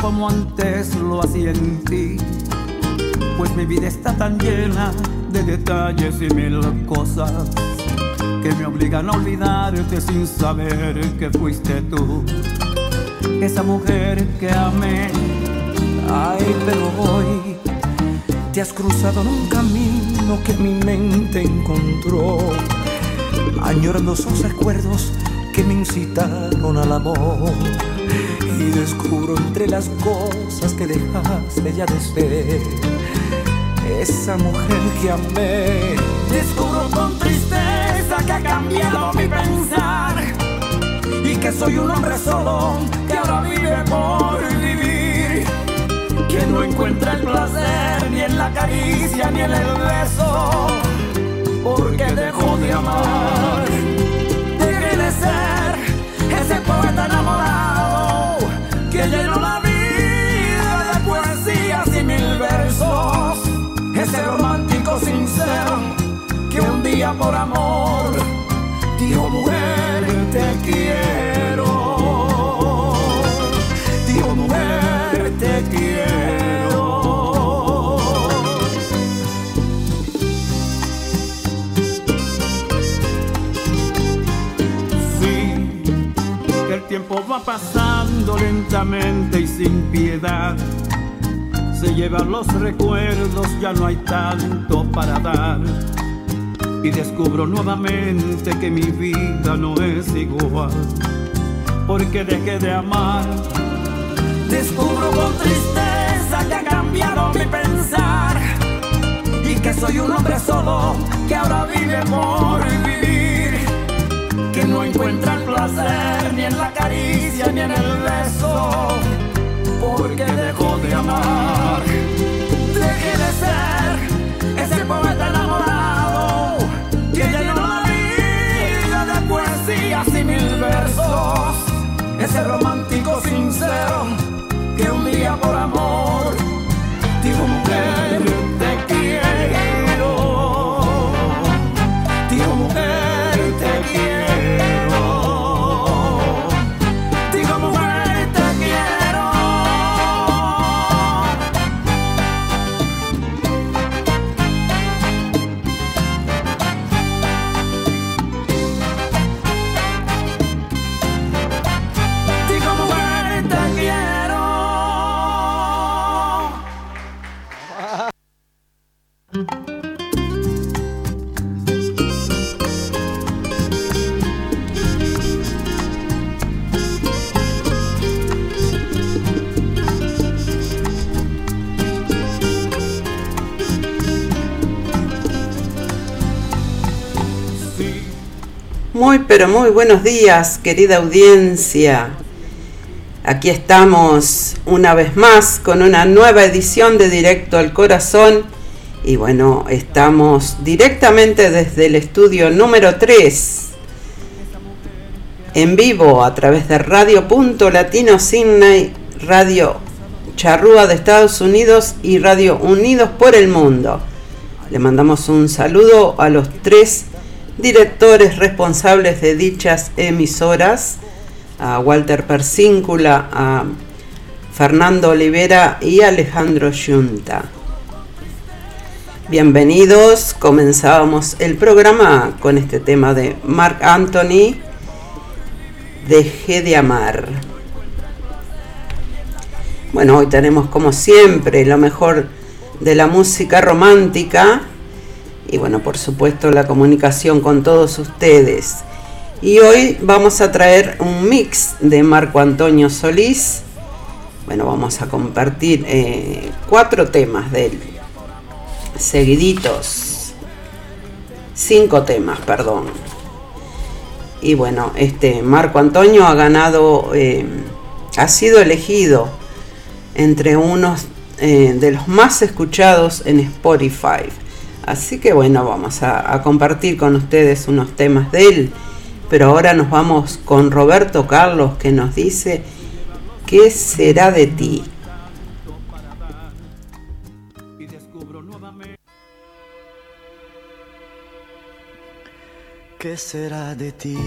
Como antes lo hacía en ti. Pues mi vida está tan llena de detalles y mil cosas que me obligan a olvidarte sin saber que fuiste tú. Esa mujer que amé, ay, pero hoy te has cruzado en un camino que mi mente encontró añorando sus recuerdos que me incitaron al amor. Y descubro entre las cosas que dejaste ya de ser esa mujer que amé. Descubro con tristeza que ha cambiado mi pensar y que soy un hombre solo que ahora vive por vivir. Que no encuentra el placer ni en la caricia ni en el beso porque dejó de amar. Por amor dijo mujer te quiero. Dijo mujer te quiero. Sí, el tiempo va pasando lentamente y sin piedad. Se llevan los recuerdos, ya no hay tanto para dar. Y descubro nuevamente que mi vida no es igual. Porque dejé de amar. Descubro con tristeza que ha cambiado mi pensar. Y que soy un hombre solo que ahora vive por vivir que no encuentra el placer ni en la caricia ni en el beso, porque dejó de amar. Dejé de ser ese poeta enamorado y mil versos, ese romántico sincero que un día por amor Muy pero muy buenos días, querida audiencia. Aquí estamos una vez más con una nueva edición de Directo al Corazón. Y bueno, estamos directamente desde el estudio número 3, en vivo a través de Radio Punto Latino Sydney, Radio Charrúa de Estados Unidos y Radio Unidos por el Mundo. Le mandamos un saludo a los tres directores responsables de dichas emisoras, a Walter Persíncula, a Fernando Olivera y Alejandro Yunta. Bienvenidos, comenzábamos el programa con este tema de Mark Anthony, Dejé de amar. Bueno, hoy tenemos como siempre lo mejor de la música romántica y bueno, por supuesto la comunicación con todos ustedes. Y hoy vamos a traer un mix de Marco Antonio Solís. Bueno, vamos a compartir eh, cuatro temas de él, seguiditos. Cinco temas, perdón. Y bueno, este Marco Antonio ha ganado, eh, ha sido elegido entre unos eh, de los más escuchados en Spotify. Así que bueno, vamos a, compartir con ustedes unos temas de él. Pero ahora nos vamos con Roberto Carlos que nos dice, ¿qué será de ti? ¿Qué será de ti?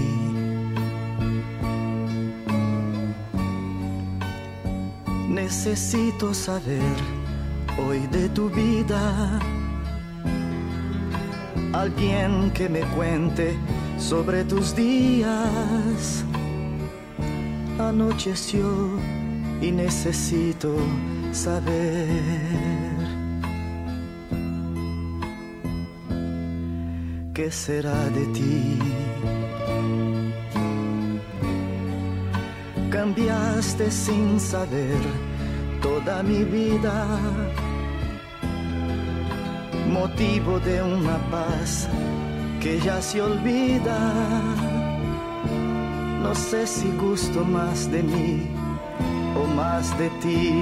Necesito saber hoy de tu vida. Alguien que me cuente sobre tus días. Anocheció y necesito saber. ¿Qué será de ti? Cambiaste sin saber toda mi vida, motivo de una paz que ya se olvida. No sé si gusto más de mí o más de ti.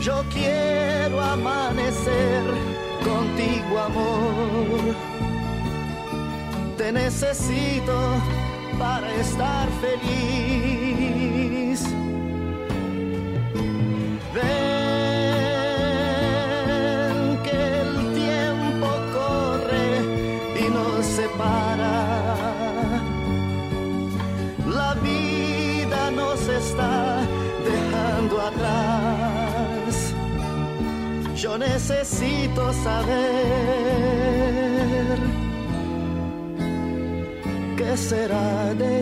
Yo quiero amanecer amor. Te necesito para estar feliz. Necesito saber qué será de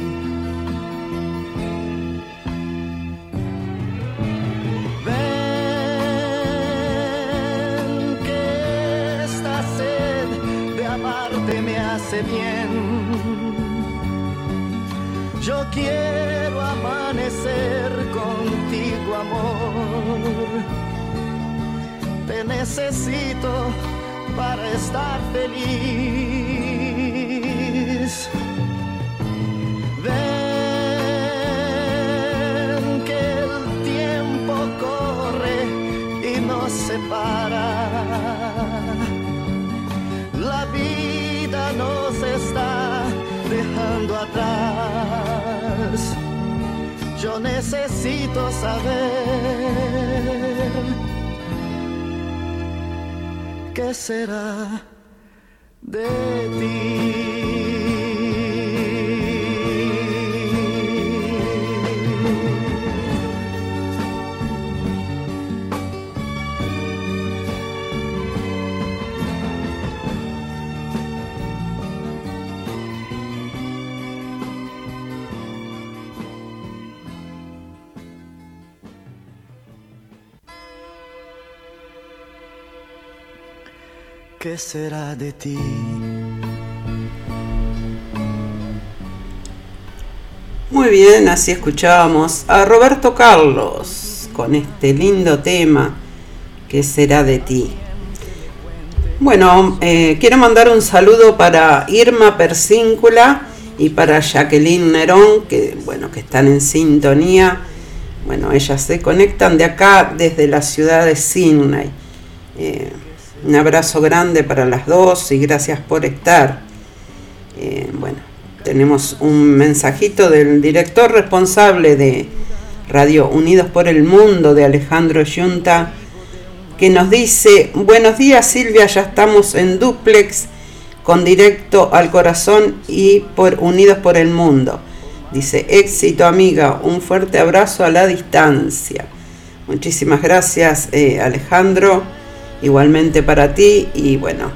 Bien. Yo quiero amanecer contigo, amor. Te necesito para estar feliz. Necesito saber qué será de ti. ¿Qué será de ti? Muy bien, así escuchábamos a Roberto Carlos con este lindo tema, ¿qué será de ti? Bueno, eh, quiero mandar un saludo para Irma Persíncula y para Jacqueline Nerón, que bueno, que están en sintonía. Bueno, ellas se conectan de acá desde la ciudad de Sydney. Eh, un abrazo grande para las dos y gracias por estar. Eh, bueno, tenemos un mensajito del director responsable de Radio Unidos por el Mundo, de Alejandro Yunta que nos dice, buenos días Silvia, ya estamos en duplex con directo al corazón y por Unidos por el Mundo. Dice, éxito amiga, un fuerte abrazo a la distancia. Muchísimas gracias eh, Alejandro, igualmente para ti y bueno,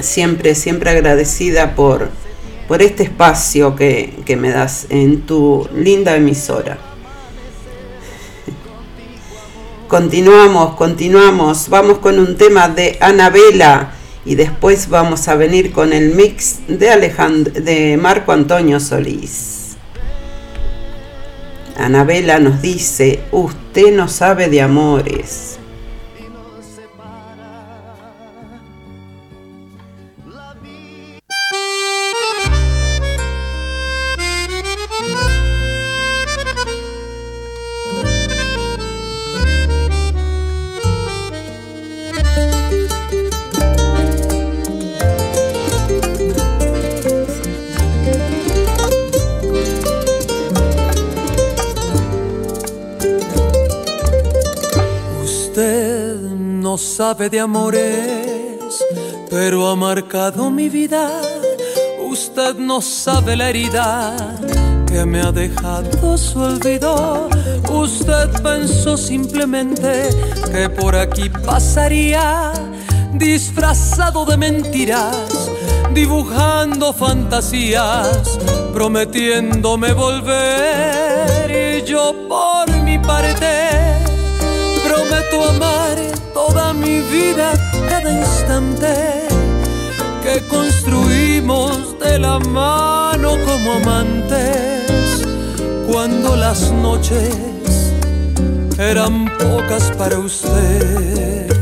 siempre, siempre agradecida por, por este espacio que, que me das en tu linda emisora. Continuamos, continuamos. Vamos con un tema de Anabela y después vamos a venir con el mix de, Alejandro, de Marco Antonio Solís. Anabela nos dice, usted no sabe de amores. Sabe de amores, pero ha marcado mi vida. Usted no sabe la herida que me ha dejado su olvido. Usted pensó simplemente que por aquí pasaría, disfrazado de mentiras, dibujando fantasías, prometiéndome volver. Y yo por mi parte prometo amar mi vida, cada instante que construimos de la mano como amantes, cuando las noches eran pocas para usted.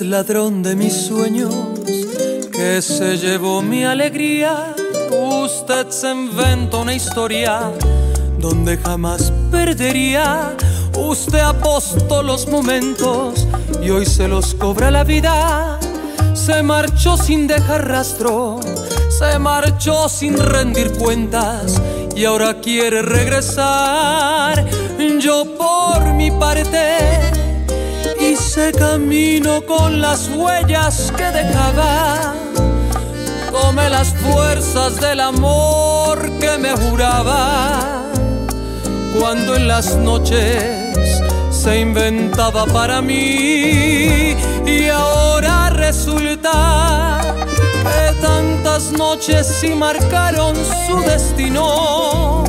Ladrón de mis sueños, que se llevó mi alegría. Usted se inventó una historia donde jamás perdería. Usted apostó los momentos y hoy se los cobra la vida. Se marchó sin dejar rastro, se marchó sin rendir cuentas y ahora quiere regresar. Yo por mi parte ese camino con las huellas que dejaba. Tomé las fuerzas del amor que me juraba. Cuando en las noches se inventaba para mí y ahora resulta que tantas noches sí marcaron su destino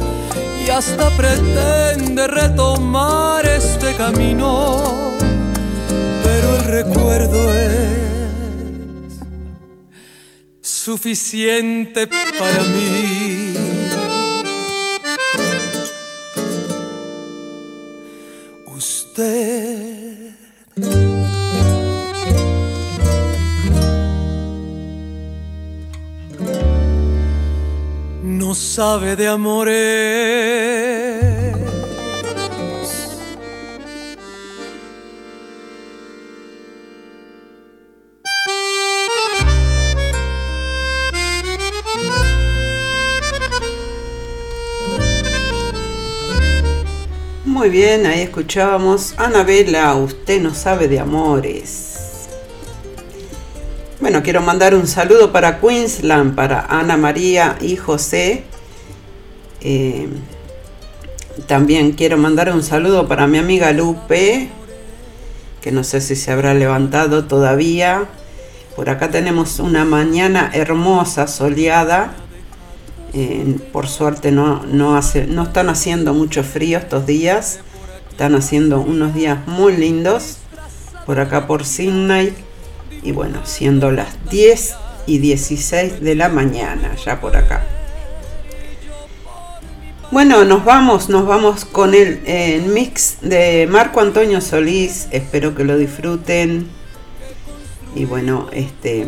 y hasta pretende retomar este camino recuerdo es suficiente para mí. Usted no sabe de amores. Muy bien, ahí escuchábamos Anabela, usted no sabe de amores. Bueno, quiero mandar un saludo para Queensland, para Ana María y José. Eh, también quiero mandar un saludo para mi amiga Lupe, que no sé si se habrá levantado todavía. Por acá tenemos una mañana hermosa, soleada. Eh, por suerte no, no, no están haciendo mucho frío estos días. Están haciendo unos días muy lindos por acá por Sydney. Y bueno, siendo las 10 y 16 de la mañana, ya por acá. Bueno, nos vamos, nos vamos con el, mix de Marco Antonio Solís. Espero que lo disfruten. Y bueno, este.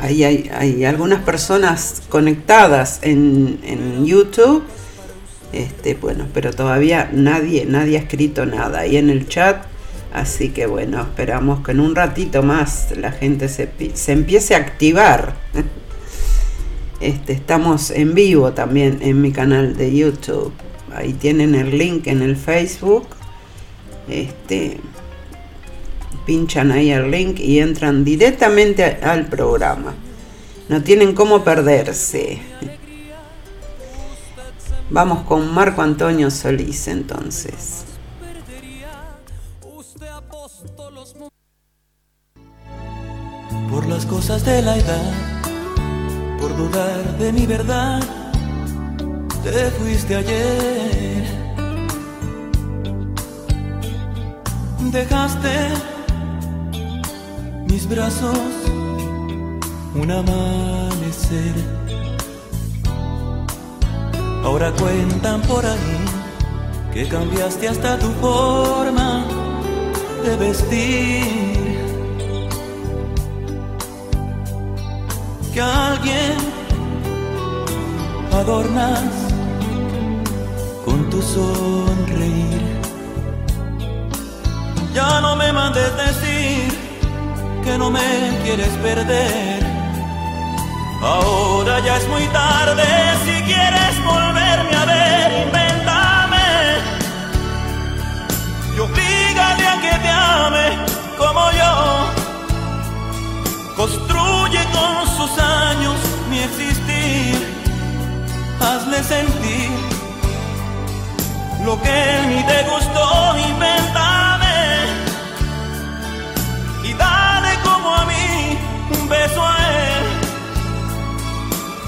Ahí hay, algunas personas conectadas en, en, YouTube. Este, bueno, pero todavía nadie, nadie ha escrito nada ahí en el chat. Así que bueno, esperamos que en un ratito más la gente se, se empiece a activar. Este, estamos en vivo también en mi canal de YouTube. Ahí tienen el link en el Facebook. Este, pinchan ahí el link y entran directamente al programa. No tienen cómo perderse. Vamos con Marco Antonio Solís entonces. Por las cosas de la edad por dudar de mi verdad, te fuiste ayer. Dejaste mis brazos un amanecer. Ahora cuentan por ahí que cambiaste hasta tu forma de vestir. que alguien adornas con tu sonreír. Ya no me mandes decir que no me quieres perder. Ahora ya es muy tarde, si quieres volverme a ver, invéntame. Y obligale a que te ame como yo Construye con sus años mi existir. Hazle sentir lo que en mí te gustó. Invéntame un beso a él.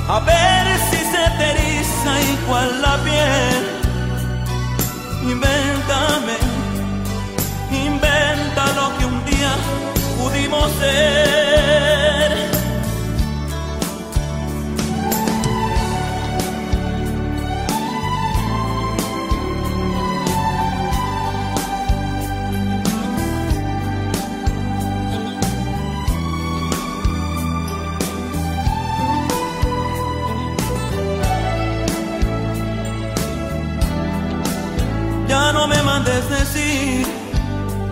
A ver si se te eriza igual la piel. Invéntame, inventa lo que un día pudimos ser.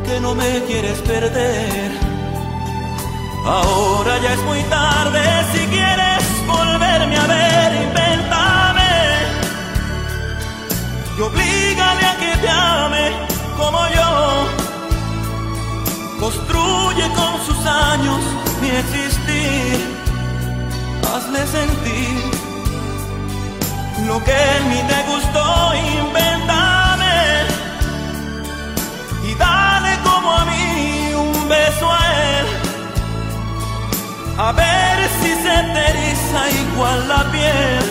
Que no me quieres perder Ahora ya es muy tarde, si quieres volverme a ver, invéntame. Y oblígale a que te ame como yo. Construye con sus años mi existir. Hazle sentir lo que en mí te gustó, invéntame. A ver si se te eriza igual la piel.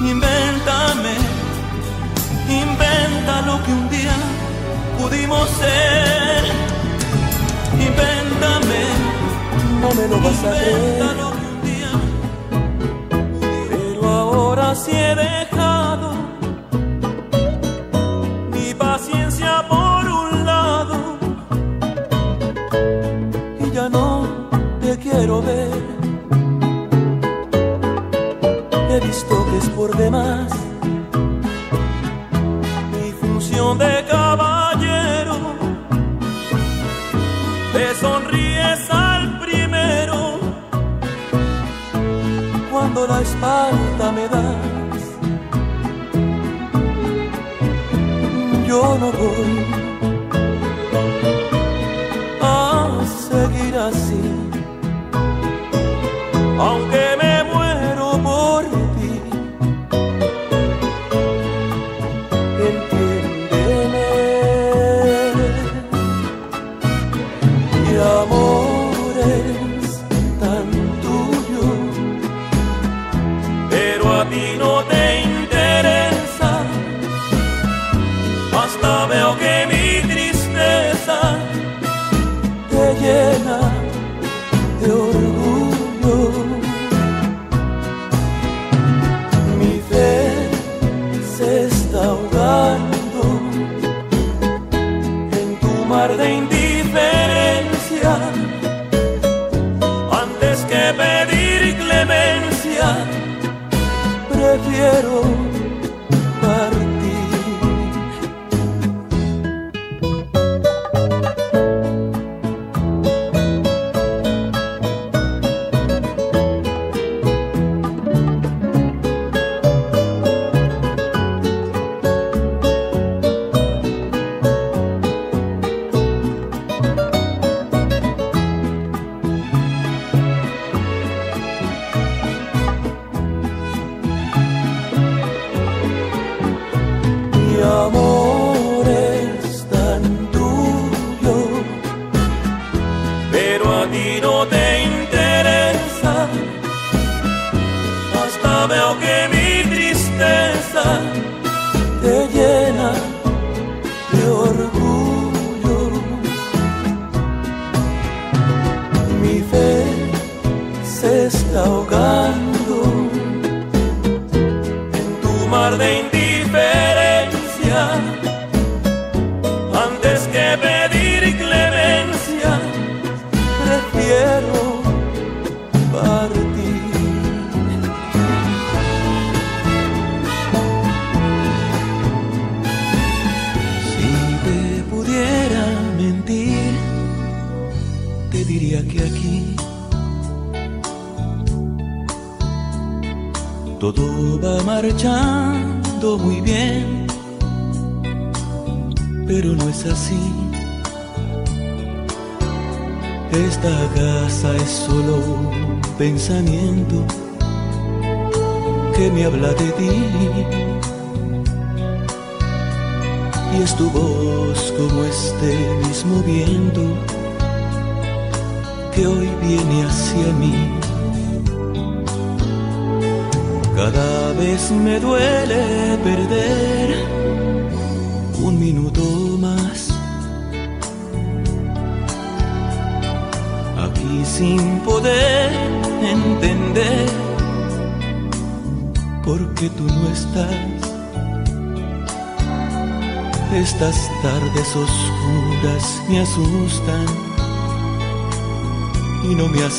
Invéntame, inventa lo que un día pudimos ser. Invéntame, no me lo vas a creer. Lo que un día, pero ahora sí he dejado He visto que es por demás mi función de caballero. Te sonríes al primero cuando la espalda me das. Yo no voy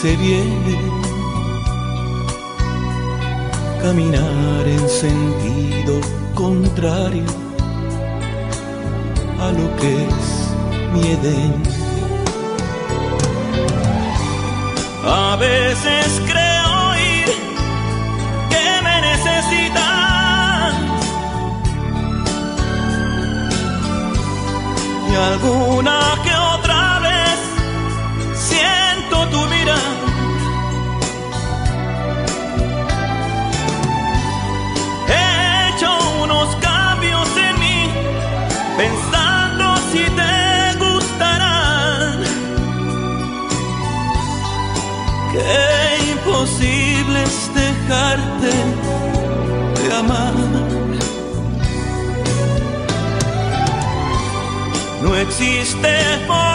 se viene caminar en sentido contrario a lo que es mi Edén. A veces creo ir que me necesitas y alguna que dejarte de amar. No existe amor.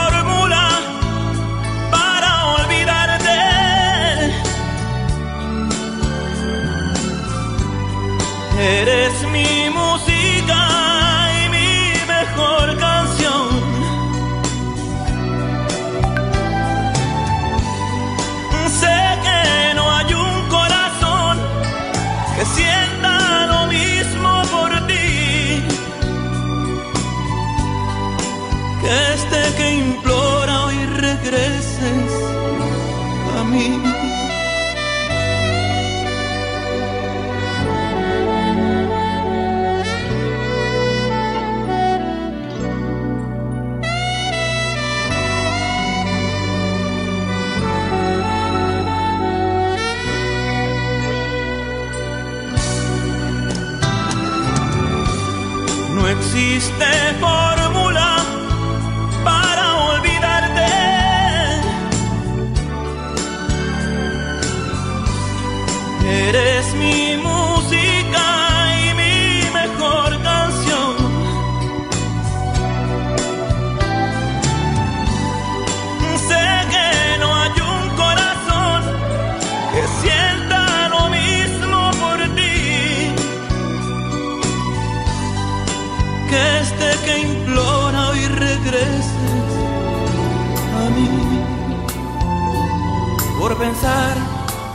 pensar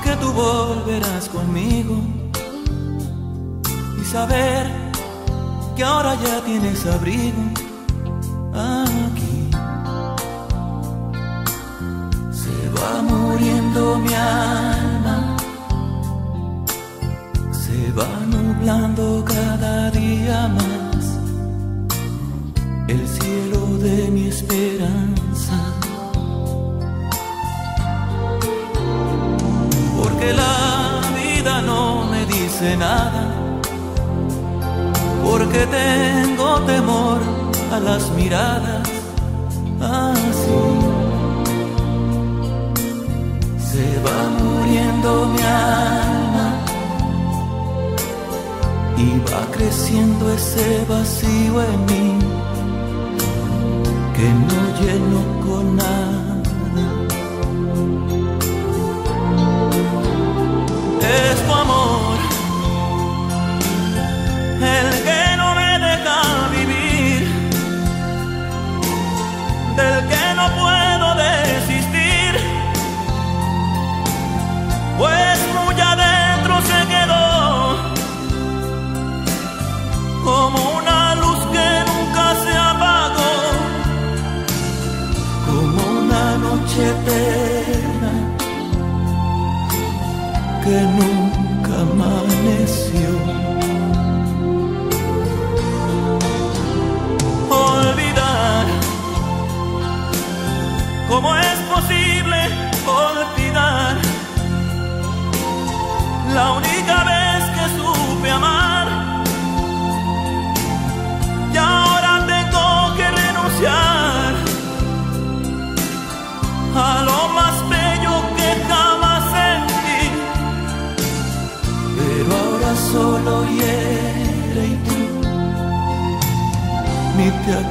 que tú volverás conmigo y saber que ahora ya tienes abrigo aquí. Se va muriendo mi alma, se va nublando cada día más el cielo de mi esperanza. Porque la vida no me dice nada, porque tengo temor a las miradas así. Se va muriendo mi alma y va creciendo ese vacío en mí que no lleno con nada. Es tu amor. El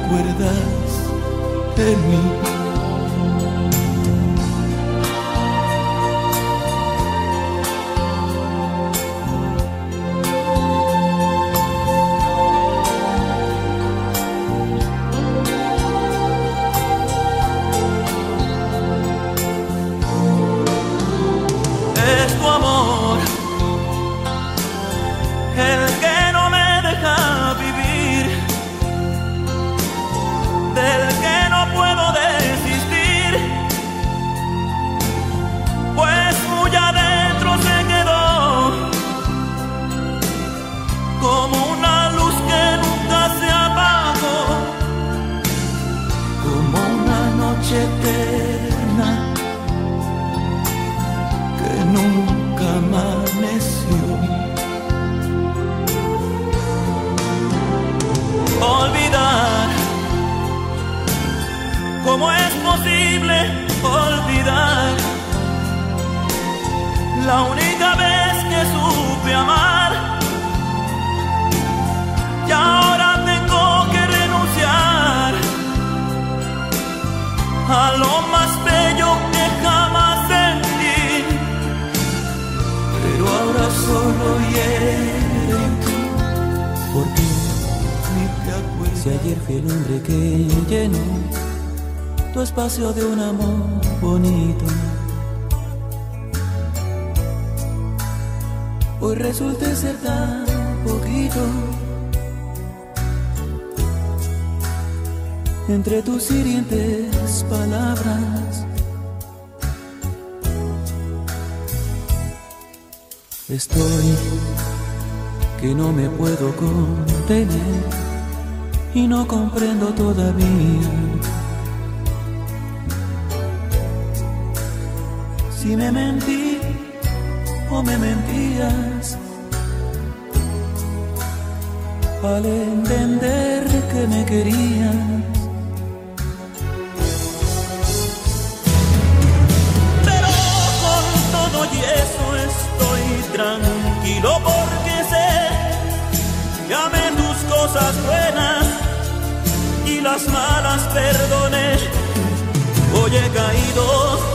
acuerdas de mí. De un amor bonito. Hoy resulta ser tan poquito entre tus hirientes palabras. Estoy que no me puedo contener y no comprendo todavía si me mentí o me mentías al entender que me querías. Pero con todo y eso estoy tranquilo porque sé que amé tus cosas buenas y las malas perdoné. Hoy he caído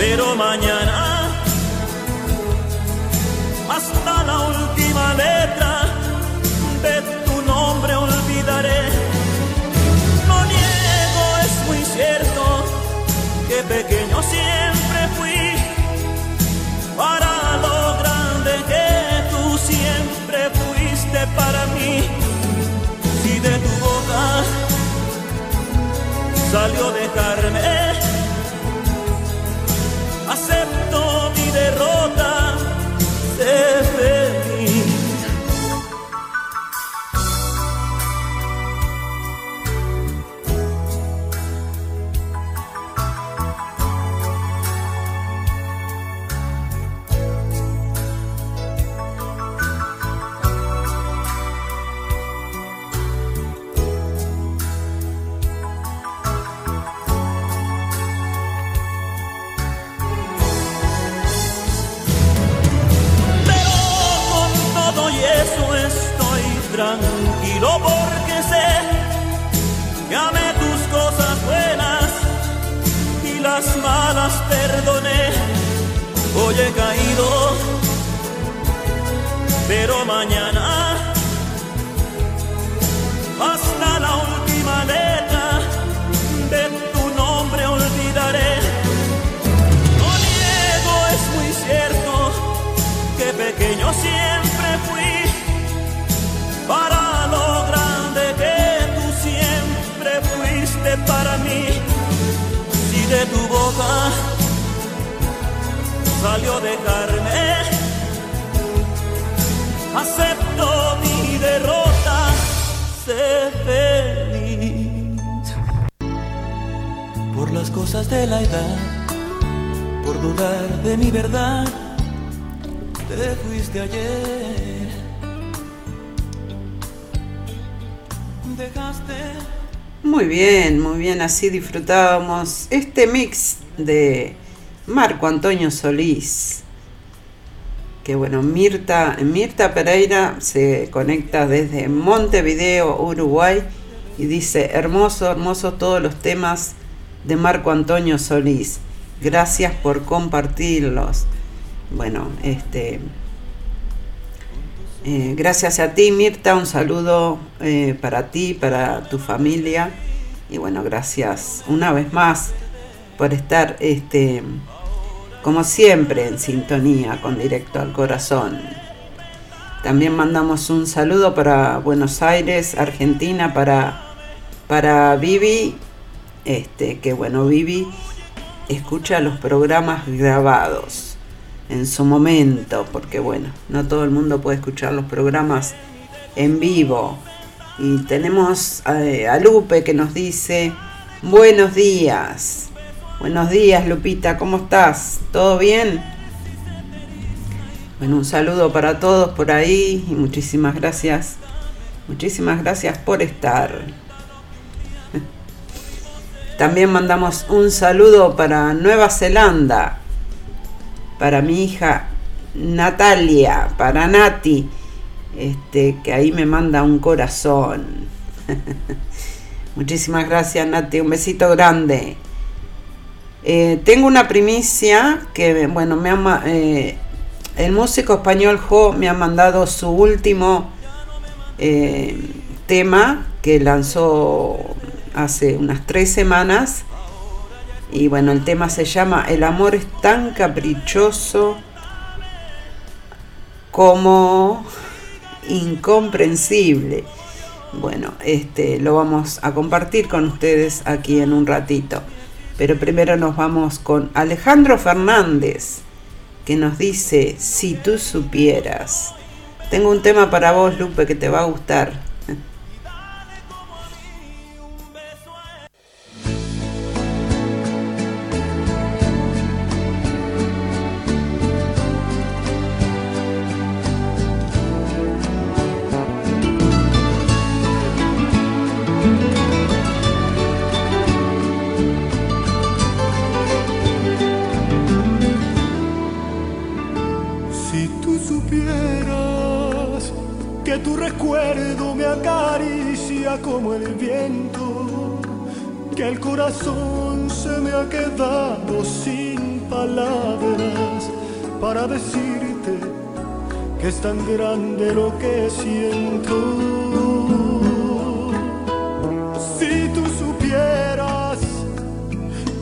pero mañana hasta la última letra de tu nombre olvidaré. No niego, es muy cierto que pequeño siempre fui para lo grande que tú siempre fuiste para mí. Si de tu boca salió dejarme pero mañana hasta la última letra de tu nombre olvidaré. No niego, es muy cierto que pequeño siempre fui para lo grande que tú siempre fuiste para mí. Si de tu boca salió dejarme, acepto mi derrota, sé feliz. Por las cosas de la edad, por dudar de mi verdad te fuiste ayer. Dejaste Muy bien, muy bien, así disfrutábamos este mix de Marco Antonio Solís. Que bueno, Mirta, Mirta Pereira se conecta desde Montevideo, Uruguay, y dice, hermoso, hermoso todos los temas de Marco Antonio Solís. Gracias por compartirlos. Bueno, este, eh, gracias a ti, Mirta. Un saludo eh, para ti, para tu familia. Y bueno, gracias una vez más por estar, este, como siempre, en sintonía con Directo al Corazón. También mandamos un saludo para Buenos Aires, Argentina, para, para Vivi. Este, que bueno, Vivi escucha los programas grabados en su momento, porque bueno, no todo el mundo puede escuchar los programas en vivo. Y tenemos a Lupe que nos dice, buenos días. Buenos días, Lupita, ¿cómo estás? ¿Todo bien? Bueno, un saludo para todos por ahí y muchísimas gracias. Muchísimas gracias por estar. También mandamos un saludo para Nueva Zelanda, para mi hija Natalia, para Nati, este, que ahí me manda un corazón. Muchísimas gracias Nati, un besito grande. Eh, tengo una primicia que, bueno, me ama, eh, el músico español Jo me ha mandado su último eh, tema que lanzó hace unas tres semanas. Y bueno, el tema se llama El amor es tan caprichoso como incomprensible. Bueno, este lo vamos a compartir con ustedes aquí en un ratito. Pero primero nos vamos con Alejandro Fernández, que nos dice, si tú supieras. Tengo un tema para vos, Lupe, que te va a gustar. El corazón se me ha quedado sin palabras para decirte que es tan grande lo que siento. Si tú supieras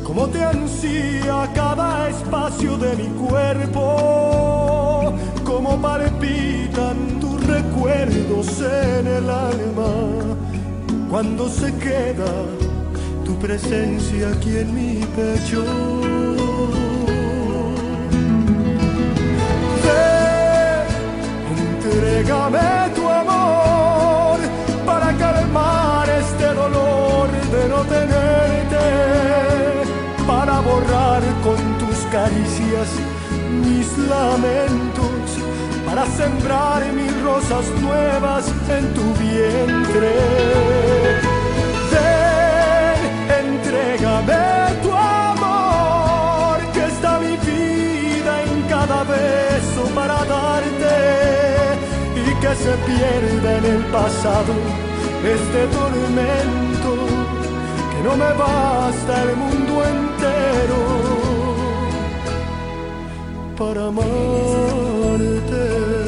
cómo te ansía cada espacio de mi cuerpo, cómo palpitan tus recuerdos en el alma cuando se queda presencia aquí en mi pecho. Ven, entrégame tu amor para calmar este dolor de no tenerte, para borrar con tus caricias mis lamentos, para sembrar mil rosas nuevas en tu vientre. Entrégame tu amor, que está mi vida en cada beso para darte y que se pierda en el pasado este tormento, que no me basta el mundo entero para amarte.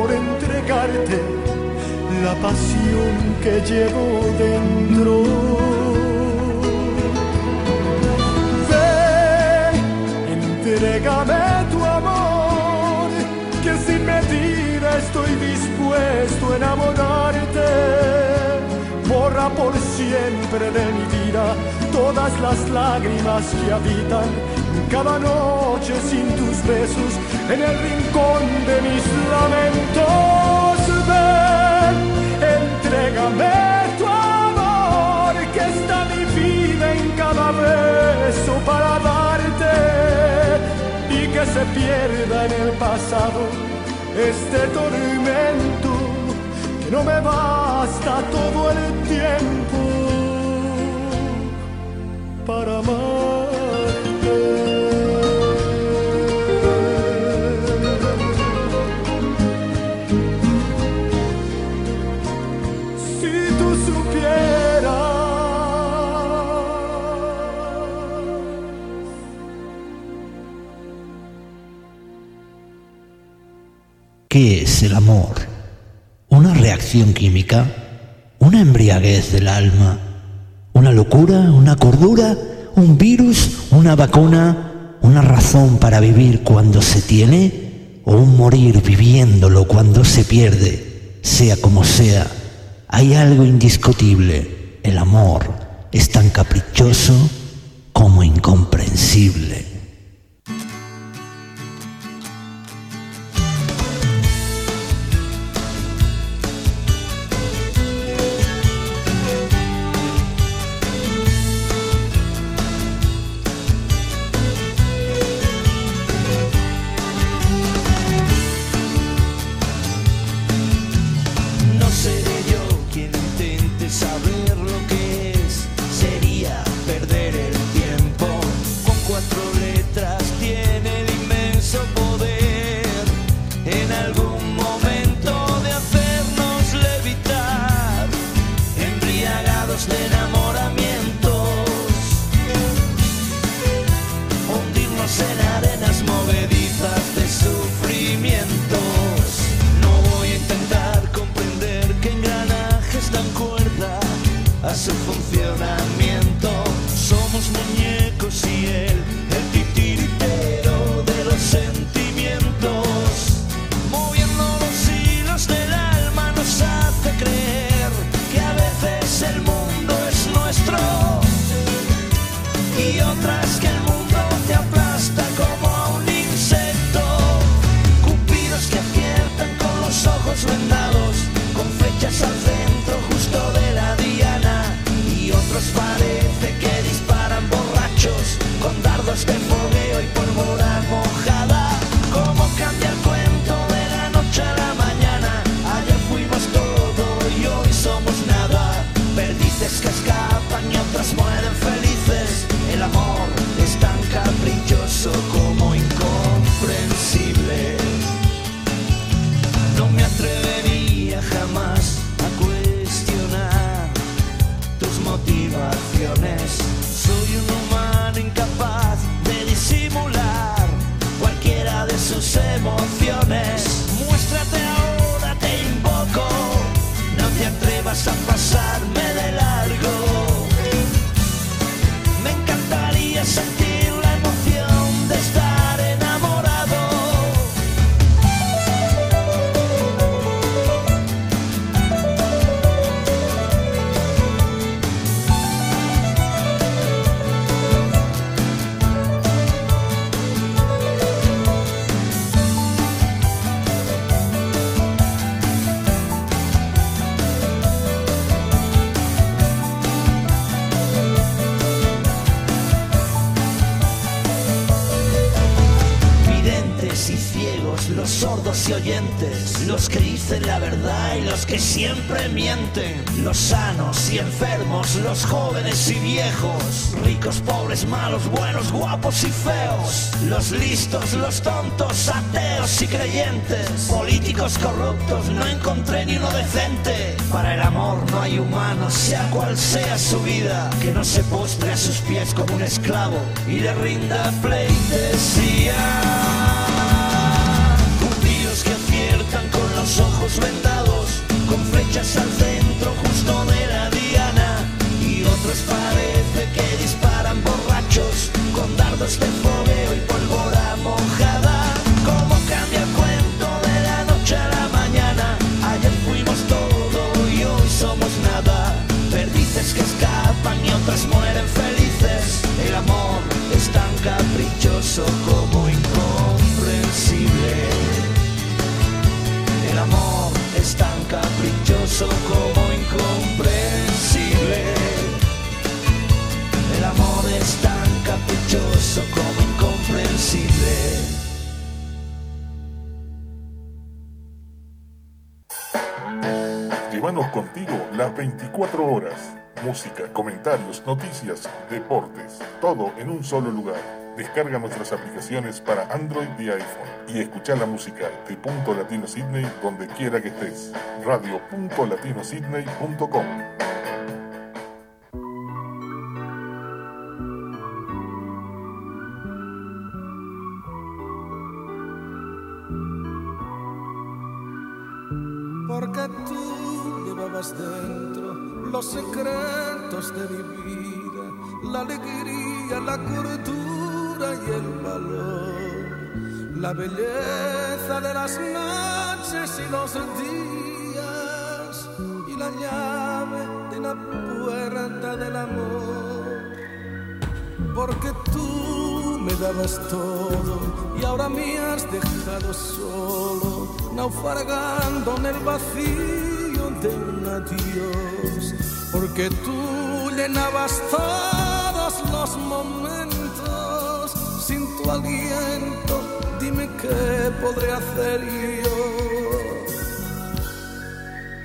por entregarte la pasión que llevo dentro. Ven, entrégame tu amor, que sin medida estoy dispuesto a enamorarte. Borra por siempre de mi vida todas las lágrimas que habitan cada noche sin tus besos en el rincón de mis lamentos. Ven, entrégame tu amor, que está mi vida en cada beso para darte y que se pierda en el pasado este tormento que no me basta todo el tiempo para amarte. El amor? ¿Una reacción química? ¿Una embriaguez del alma? ¿Una locura? ¿Una cordura? ¿Un virus? ¿Una vacuna? ¿Una razón para vivir cuando se tiene? ¿O un morir viviéndolo cuando se pierde? Sea como sea, hay algo indiscutible. El amor es tan caprichoso como incomprensible. Y oyentes, los que dicen la verdad y los que siempre mienten, los sanos y enfermos, los jóvenes y viejos, ricos, pobres, malos, buenos, guapos y feos, los listos, los tontos, ateos y creyentes, políticos corruptos, no encontré ni uno decente. Para el amor no hay humano, sea cual sea su vida, que no se postre a sus pies como un esclavo y le rinda pleitesía. Ojos vendados, con flechas al centro justo de la diana. Y otros parece que disparan borrachos, con dardos de fogueo y pólvora mojada. ¿Cómo cambia el cuento de la noche a la mañana? Ayer fuimos todo y hoy somos nada. Perdices que escapan y otras mueren felices. El amor es tan caprichoso como caprichoso como incomprensible. El amor es tan caprichoso como incomprensible. Llévanos contigo las 24 horas. Música, comentarios, noticias, deportes, todo en un solo lugar. Descarga nuestras aplicaciones para Android y iPhone y escucha la música de Punto Latino Sydney donde quiera que estés. Radio.latinosidney.com porque tú llevabas dentro los secretos de mi vida, la alegría, la cordura y el valor, la belleza de las noches y los días. Y la llave de la puerta del amor, porque tú me dabas todo y ahora me has dejado solo, naufragando en el vacío de un adiós, porque tú llenabas todos los momentos aliento, dime qué podré hacer yo.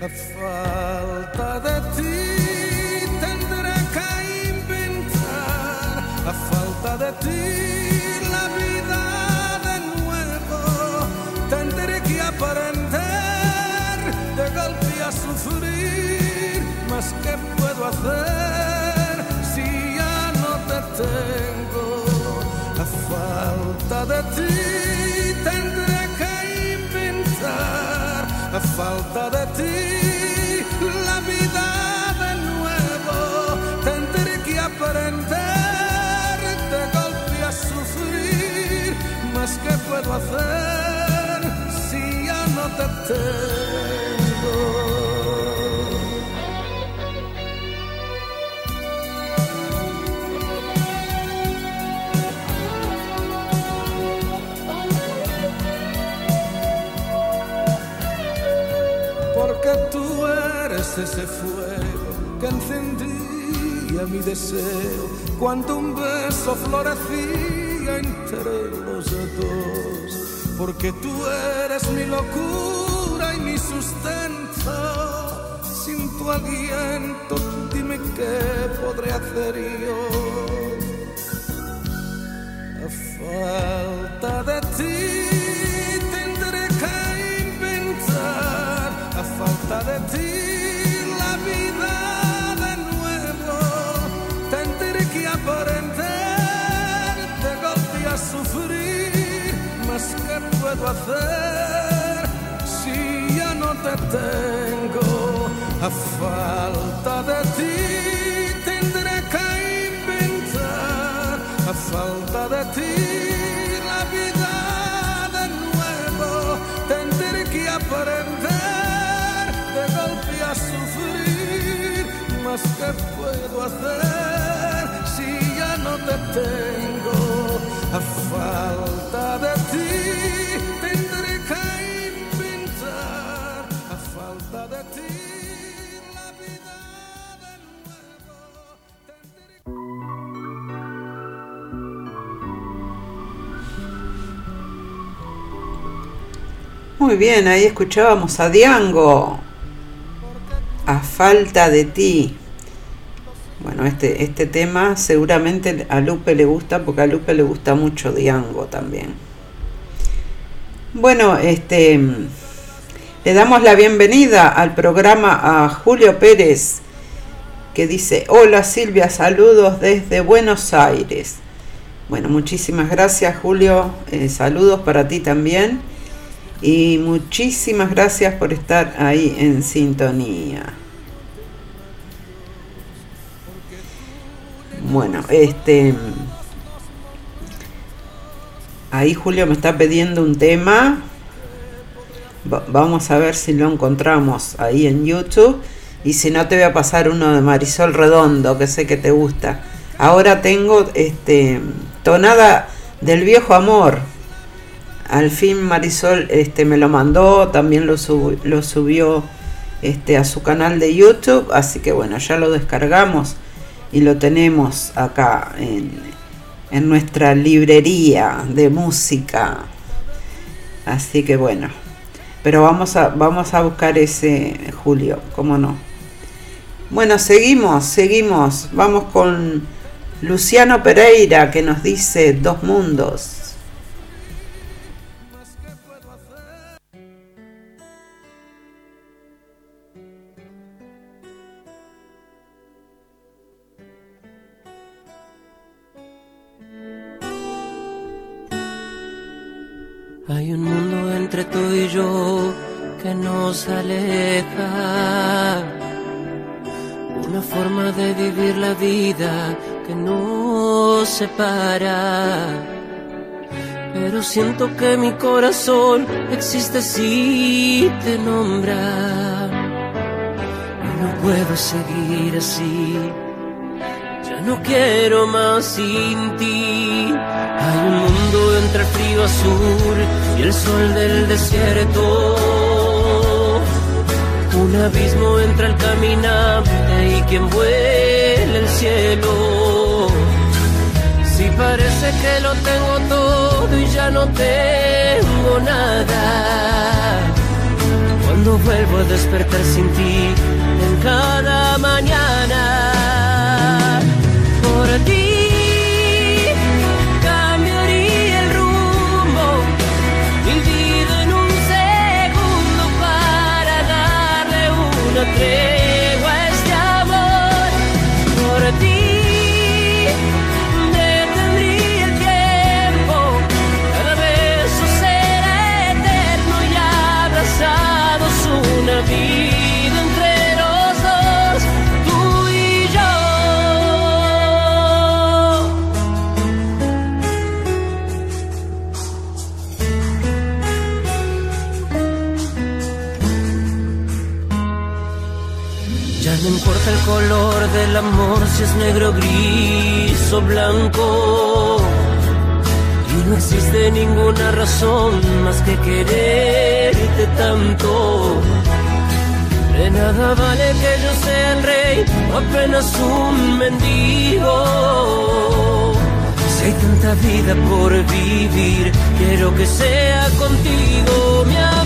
A falta de ti tendré que inventar, a falta de ti la vida de nuevo tendré que aprender de golpe a sufrir, más que puedo hacer si ya no te tengo. A falta de ti tendré que inventar, a falta de ti la vida de nuevo tendré que aprender de golpe a sufrir, más que puedo hacer si ya no te tengo. Ese fuego que encendía mi deseo. Cuando un beso florecía entre los dos, porque tú eres mi locura y mi sustento, sin tu aliento dime qué podré hacer yo. A falta de ti tendré que inventar, a falta de ti Que de golpe a sufrir, más que puedo hacer si ya no te tengo. A falta de ti tendré que inventar. A falta de ti la vida de nuevo tendré que aprender de golpe a sufrir. Mas ¿qué puedo hacer te tengo? A falta de ti Muy bien, ahí escuchábamos a Diango. A falta de ti. Bueno, este, este tema seguramente a Lupe le gusta porque a Lupe le gusta mucho Diango también. Bueno, este le damos la bienvenida al programa a Julio Pérez que dice, hola Silvia, saludos desde Buenos Aires. Bueno, muchísimas gracias Julio, eh, saludos para ti también y muchísimas gracias por estar ahí en sintonía. Bueno, este ahí Julio me está pidiendo un tema. Va- vamos a ver si lo encontramos ahí en YouTube. Y si no, te voy a pasar uno de Marisol Redondo, que sé que te gusta. Ahora tengo este tonada del viejo amor. Al fin Marisol este, me lo mandó, también lo, lo subió este, a su canal de YouTube. Así que bueno, ya lo descargamos y lo tenemos acá en, en nuestra librería de música. Así que bueno, pero vamos a, vamos a buscar ese Julio, ¿cómo no? Bueno, seguimos, seguimos. Vamos con Luciano Pereira que nos dice Dos Mundos. Nos aleja. Una forma de vivir la vida que nos separa. Pero siento que mi corazón existe si te nombra. Y no puedo seguir así. Ya no quiero más sin ti. Hay un mundo entre el frío azul y el sol del desierto. Abismo entre el caminante y quien vuela el cielo. Si parece que lo tengo todo y ya no tengo nada. Cuando vuelvo a despertar sin ti en cada mañana. Por ti una tregua no importa el color del amor, si es negro, gris o blanco. Y no existe ninguna razón más que quererte tanto. De nada vale que yo sea el rey apenas un mendigo. Si hay tanta vida por vivir, quiero que sea contigo, mi amor,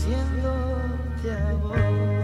conociéndote a vos.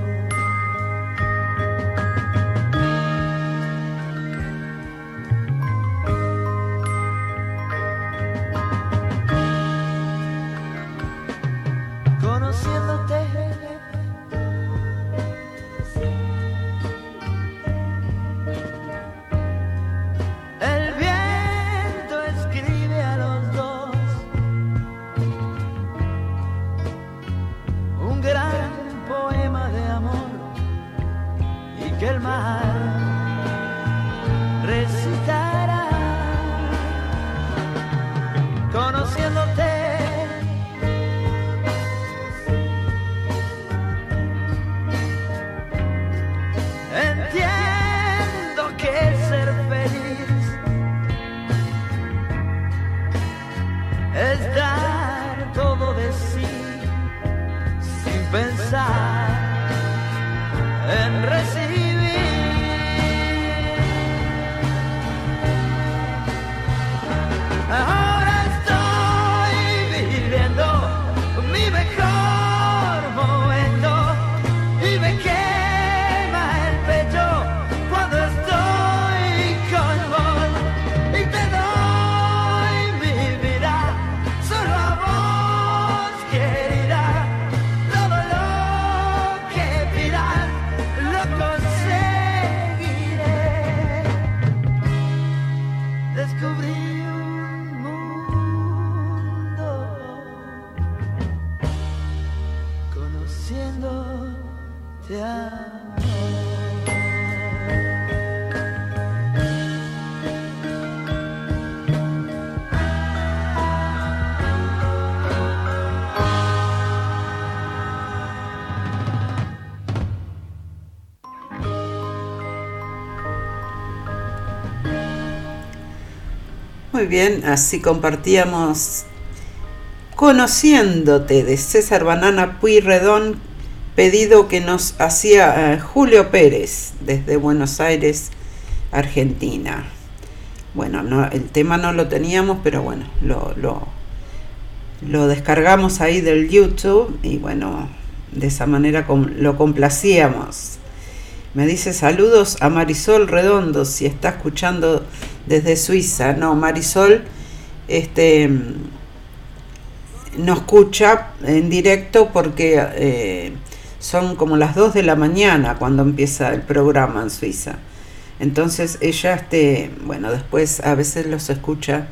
Muy bien, así compartíamos Conociéndote de César Banana Pueyrredón, pedido que nos hacía eh, Julio Pérez desde Buenos Aires, Argentina. Bueno, no, el tema no lo teníamos, pero bueno, lo, lo, descargamos ahí del YouTube y bueno, de esa manera lo complacíamos. Me dice saludos a Marisol Redondo, si está escuchando desde Suiza. No, Marisol este, no escucha en directo porque eh, son como las 2 de la mañana cuando empieza el programa en Suiza. Entonces ella, este, bueno, después a veces los escucha.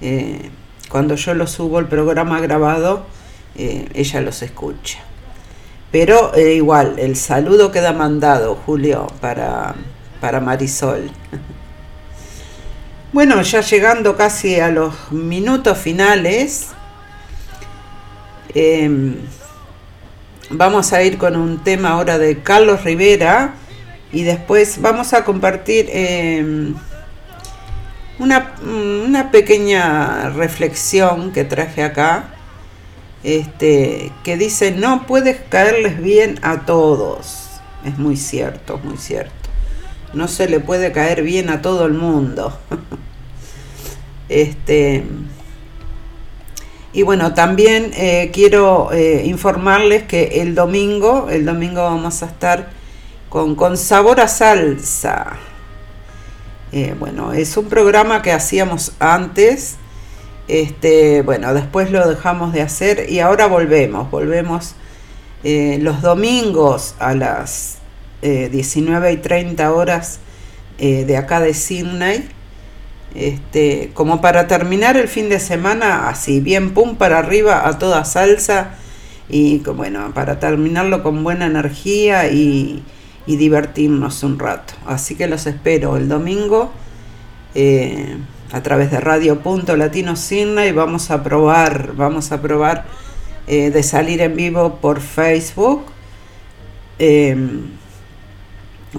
eh, cuando yo lo subo el programa grabado, eh, ella los escucha. Pero igual, el saludo queda mandado, Julio, para, para Marisol. Bueno, ya llegando casi a los minutos finales, eh, vamos a ir con un tema ahora de Carlos Rivera y después vamos a compartir eh, una, una pequeña reflexión que traje acá este, que dice, no puedes caerles bien a todos. Es muy cierto, muy cierto. No se le puede caer bien a todo el mundo. este, y bueno, también eh, quiero eh, informarles que el domingo, el domingo vamos a estar con, con sabor a salsa. Eh, bueno, es un programa que hacíamos antes. Este, bueno, después lo dejamos de hacer y ahora volvemos. Volvemos los domingos a las 19 y 30 horas de acá de Sydney este, como para terminar el fin de semana así, bien pum para arriba a toda salsa y bueno, para terminarlo con buena energía y, divertirnos un rato. Así que los espero el domingo eh, a través de Radio Punto Latino y vamos a probar, vamos a probar eh, de salir en vivo por Facebook. Em,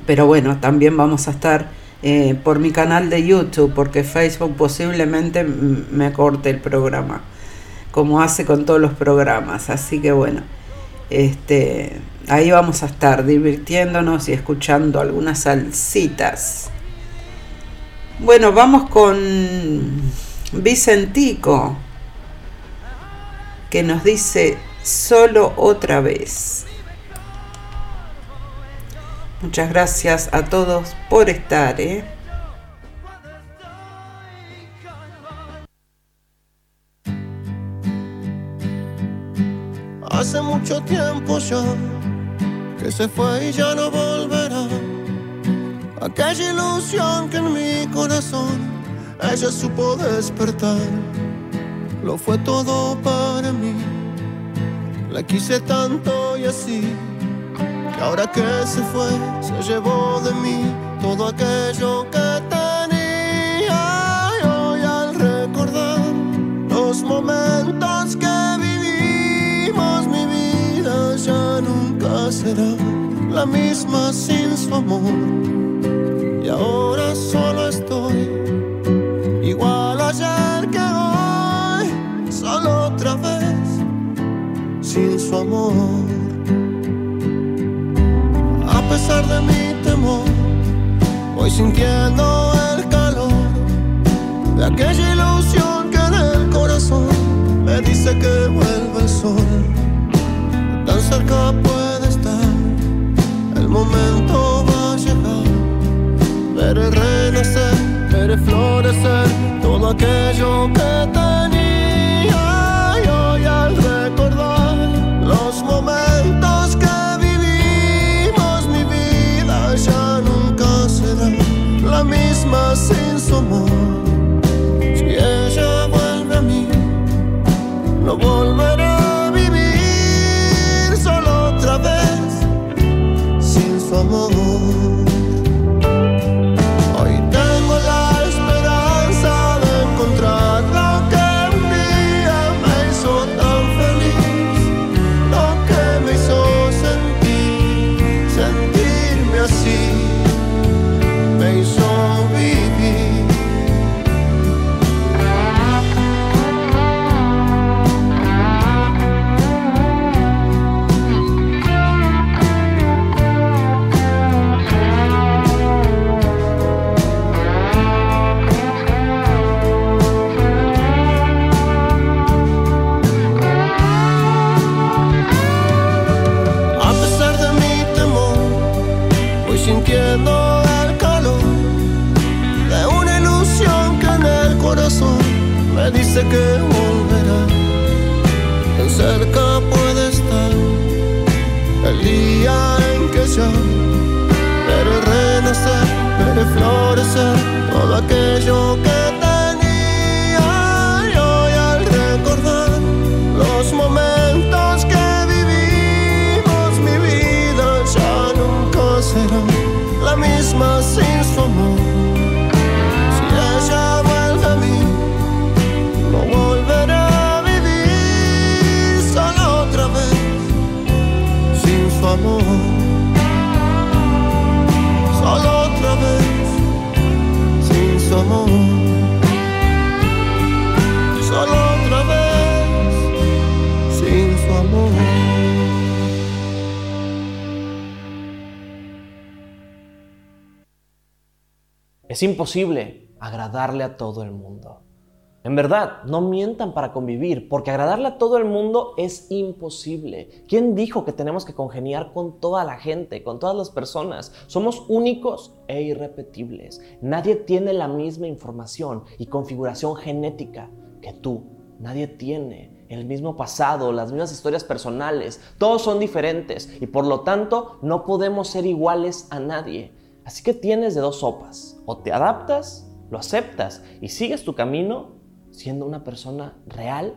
pero bueno, también vamos a estar eh, por mi canal de YouTube, porque Facebook posiblemente me corte el programa, como hace con todos los programas. Así que bueno, este, ahí vamos a estar divirtiéndonos y escuchando algunas salsitas. Bueno, vamos con Vicentico, que nos dice solo otra vez. Muchas gracias a todos por estar. ¿eh? Hace mucho tiempo ya que se fue y ya no volverá. Aquella ilusión que en mi corazón ella supo despertar. Lo fue todo para mí. La quise tanto y así ahora que se fue, se llevó de mí todo aquello que tenía. Y hoy al recordar los momentos que vivimos, mi vida ya nunca será la misma sin su amor. Y ahora solo estoy igual ayer que hoy, solo otra vez sin su amor pesar de mi temor, voy sintiendo el calor de aquella ilusión que en el corazón me dice que vuelve el sol. Tan cerca puede estar, el momento va a llegar. Veré renacer, veré florecer todo aquello que tenía. Es imposible agradarle a todo el mundo. En verdad, no mientan para convivir, porque agradarle a todo el mundo es imposible. ¿Quién dijo que tenemos que congeniar con toda la gente, con todas las personas? Somos únicos e irrepetibles. Nadie tiene la misma información y configuración genética que tú. Nadie tiene el mismo pasado, las mismas historias personales. Todos son diferentes y por lo tanto no podemos ser iguales a nadie. Así que tienes de dos sopas. O te adaptas, lo aceptas y sigues tu camino siendo una persona real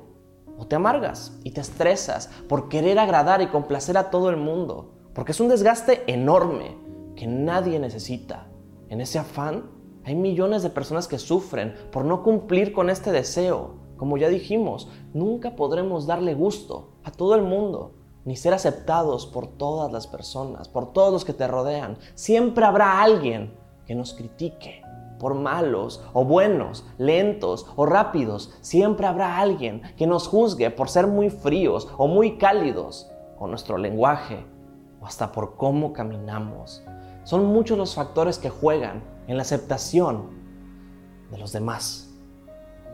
o te amargas y te estresas por querer agradar y complacer a todo el mundo, porque es un desgaste enorme que nadie necesita. En ese afán hay millones de personas que sufren por no cumplir con este deseo. Como ya dijimos, nunca podremos darle gusto a todo el mundo, ni ser aceptados por todas las personas, por todos los que te rodean. Siempre habrá alguien que nos critique, por malos o buenos, lentos o rápidos, siempre habrá alguien que nos juzgue por ser muy fríos o muy cálidos con nuestro lenguaje o hasta por cómo caminamos. Son muchos los factores que juegan en la aceptación de los demás,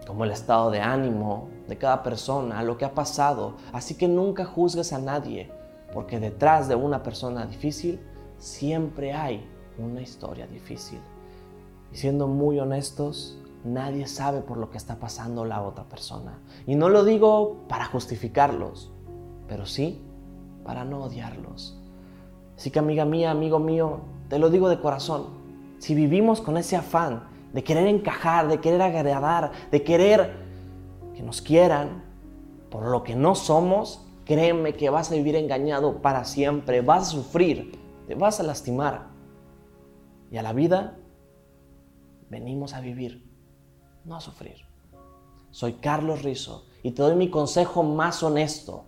como el estado de ánimo de cada persona, lo que ha pasado. Así que nunca juzgues a nadie, porque detrás de una persona difícil siempre hay una historia difícil. Y siendo muy honestos, nadie sabe por lo que está pasando la otra persona. Y no lo digo para justificarlos, pero sí para no odiarlos. Así que amiga mía, amigo mío, te lo digo de corazón. Si vivimos con ese afán de querer encajar, de querer agradar, de querer que nos quieran por lo que no somos, créeme que vas a vivir engañado para siempre, vas a sufrir, te vas a lastimar. Y a la vida venimos a vivir, no a sufrir. Soy Carlos Rizo y te doy mi consejo más honesto.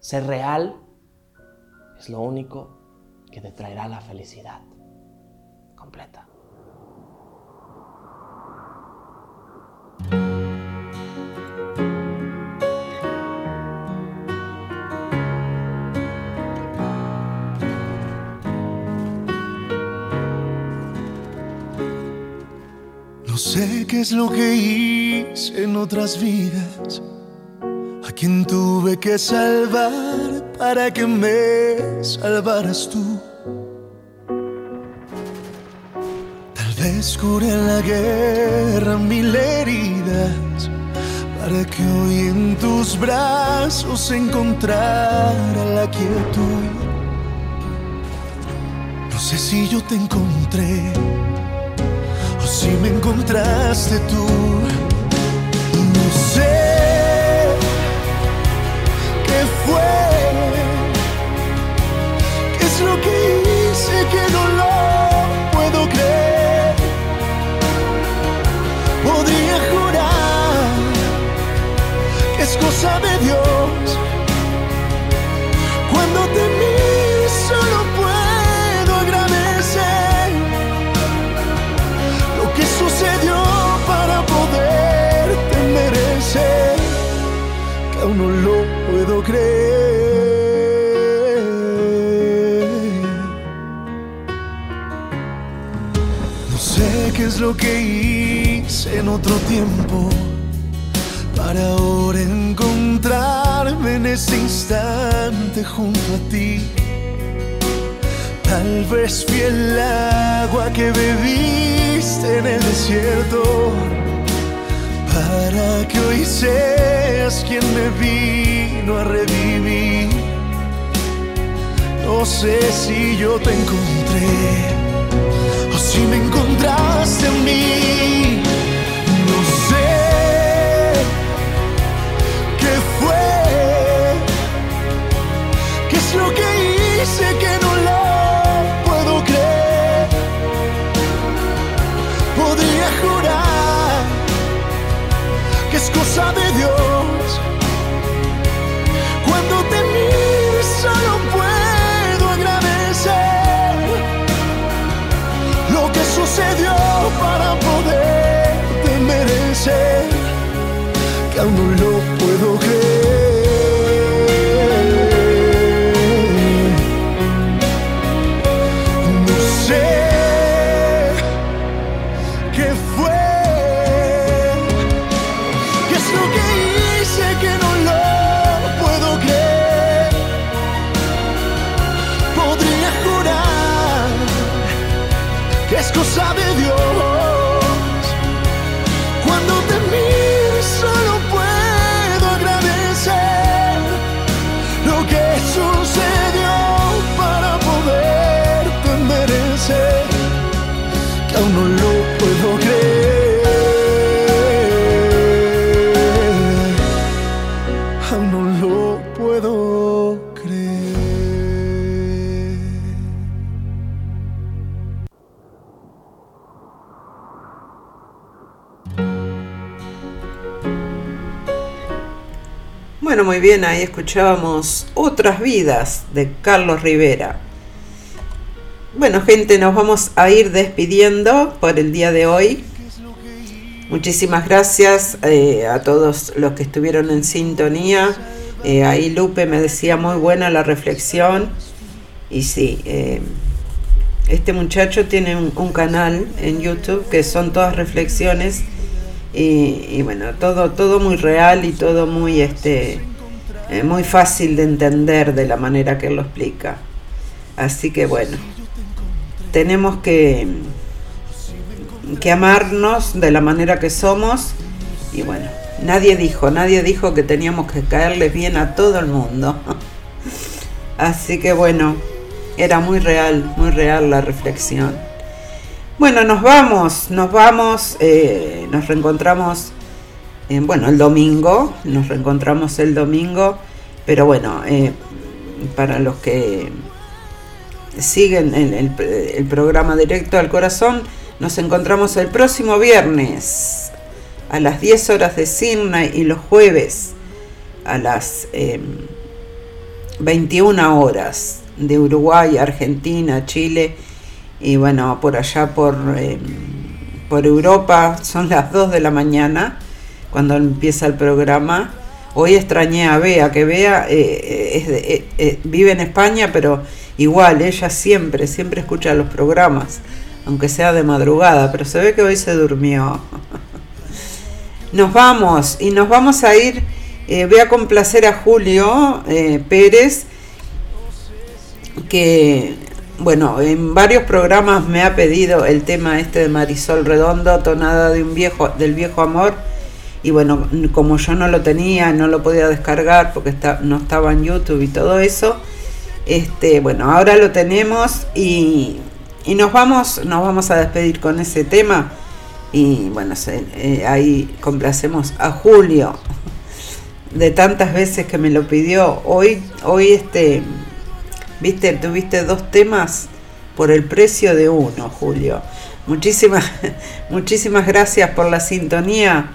Ser real es lo único que te traerá la felicidad completa. No sé qué es lo que hice en otras vidas, a quien tuve que salvar para que me salvaras tú. Tal vez curé en la guerra mil heridas para que hoy en tus brazos encontrara la quietud. No sé si yo te encontré si me encontraste tú. No sé qué fue, qué es lo que hice que no lo puedo creer. Podría jurar que es cosa de Dios. No sé qué es lo que hice en otro tiempo para ahora encontrarme en este instante junto a ti. Tal vez fui el agua que bebiste en el desierto para que hoy seas quien me vino a revivir. No sé si yo te encontré o si me encontraste en mí. No sé qué fue, qué es lo que hice que es cosa de Dios. Bien, ahí escuchábamos Otras vidas de Carlos Rivera. Bueno, gente, nos vamos a ir despidiendo por el día de hoy. Muchísimas gracias eh, a todos los que estuvieron en sintonía. Eh, ahí Lupe me decía muy buena la reflexión. Y sí, eh, este muchacho tiene un, canal en YouTube que son todas reflexiones y, y bueno, todo, todo muy real y todo muy, este, eh, muy fácil de entender de la manera que él lo explica. Así que bueno, tenemos que, que amarnos de la manera que somos y bueno, nadie dijo, nadie dijo que teníamos que caerles bien a todo el mundo. Así que bueno, era muy real, muy real la reflexión. Bueno, nos vamos, nos vamos, eh, nos reencontramos, bueno, el domingo, nos reencontramos el domingo, pero bueno, eh, para los que siguen el, el- el programa Directo al Corazón, nos encontramos el próximo viernes a las 10 horas de Sydney y los jueves a las eh, 21 horas de Uruguay, Argentina, Chile y bueno, por allá por, eh, por Europa son las 2 de la mañana cuando empieza el programa. Hoy extrañé a Bea, que Bea eh, eh, eh, vive en España, pero igual, ella siempre, siempre escucha los programas, aunque sea de madrugada, pero se ve que hoy se durmió. Nos vamos y nos vamos a ir. eh, voy a complacer a Julio Pérez, que, bueno, en varios programas me ha pedido el tema este de Marisol Redondo, tonada de un viejo, del viejo amor. Y bueno, como yo no lo tenía, no lo podía descargar porque está, no estaba en YouTube y todo eso, este, bueno, ahora lo tenemos y, y nos vamos, nos vamos a despedir con ese tema. Y bueno, eh, ahí complacemos a Julio de tantas veces que me lo pidió. Hoy, hoy este, viste, tuviste dos temas por el precio de uno, Julio. Muchísimas, muchísimas gracias por la sintonía.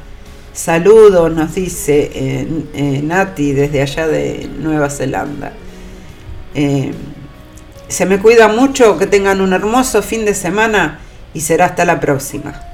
Saludos, nos dice eh, eh, Nati desde allá de Nueva Zelanda. Eh, se me cuida mucho, que tengan un hermoso fin de semana y será hasta la próxima.